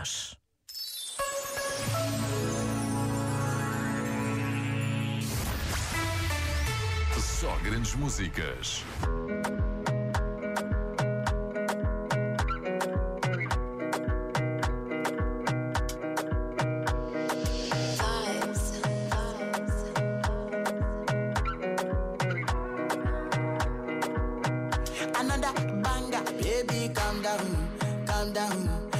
nós. Só grandes músicas. Another banger, baby, calm down, calm down.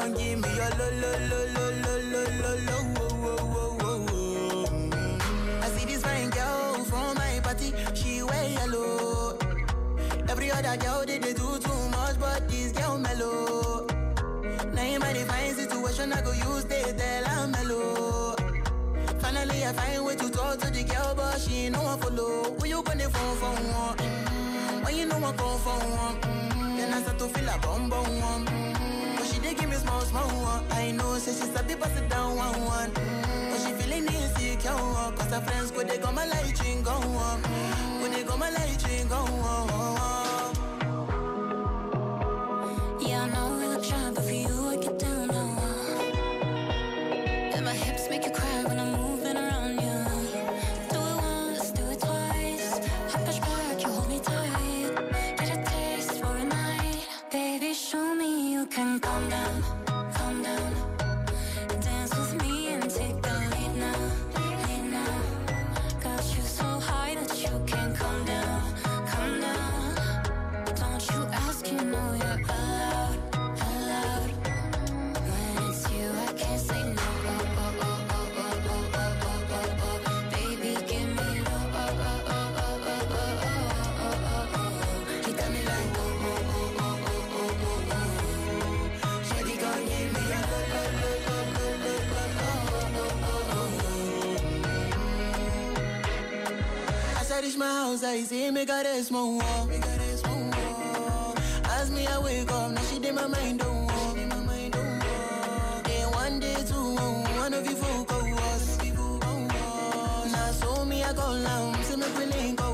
Gon' give me your lo, lo, lo, lo, lo, lo, lo, lo, oh, oh, oh. Mm. I see this fine girl from my party, she wear yellow. Every other girl they, they do too much, but this girl mellow. Now in my divine situation, I go use they tell I'm mellow. Finally, I find way to talk to the girl, but she ain't no one follow. Who you gonna phone for one? Mm, When you know I come for one, mm, then I start to feel a bum bum one. Small small one. I know, say she's a bit pass it down one one. Mm, But she feeling insecure, cause her friends go they go my light go on, go they go my light go on. Reach my house, I see me got a small wall. Me got a small wall. As me I wake up, now she did my mind two, one of you folk was. Now so me I go long, see me willing go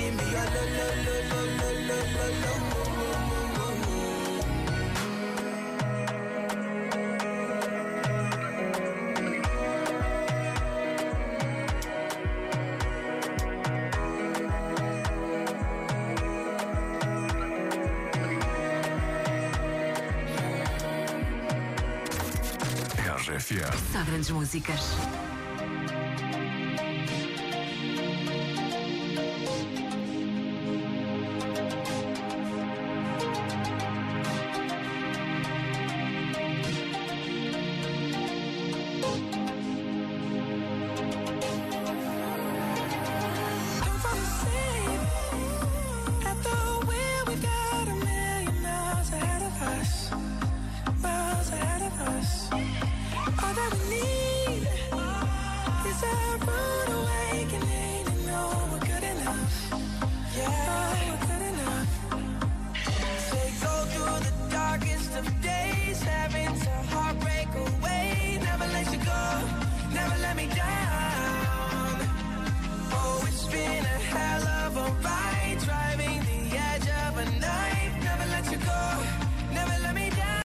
give me your lo lo lo lo lo lo lo lo. Só grandes músicas. Yeah.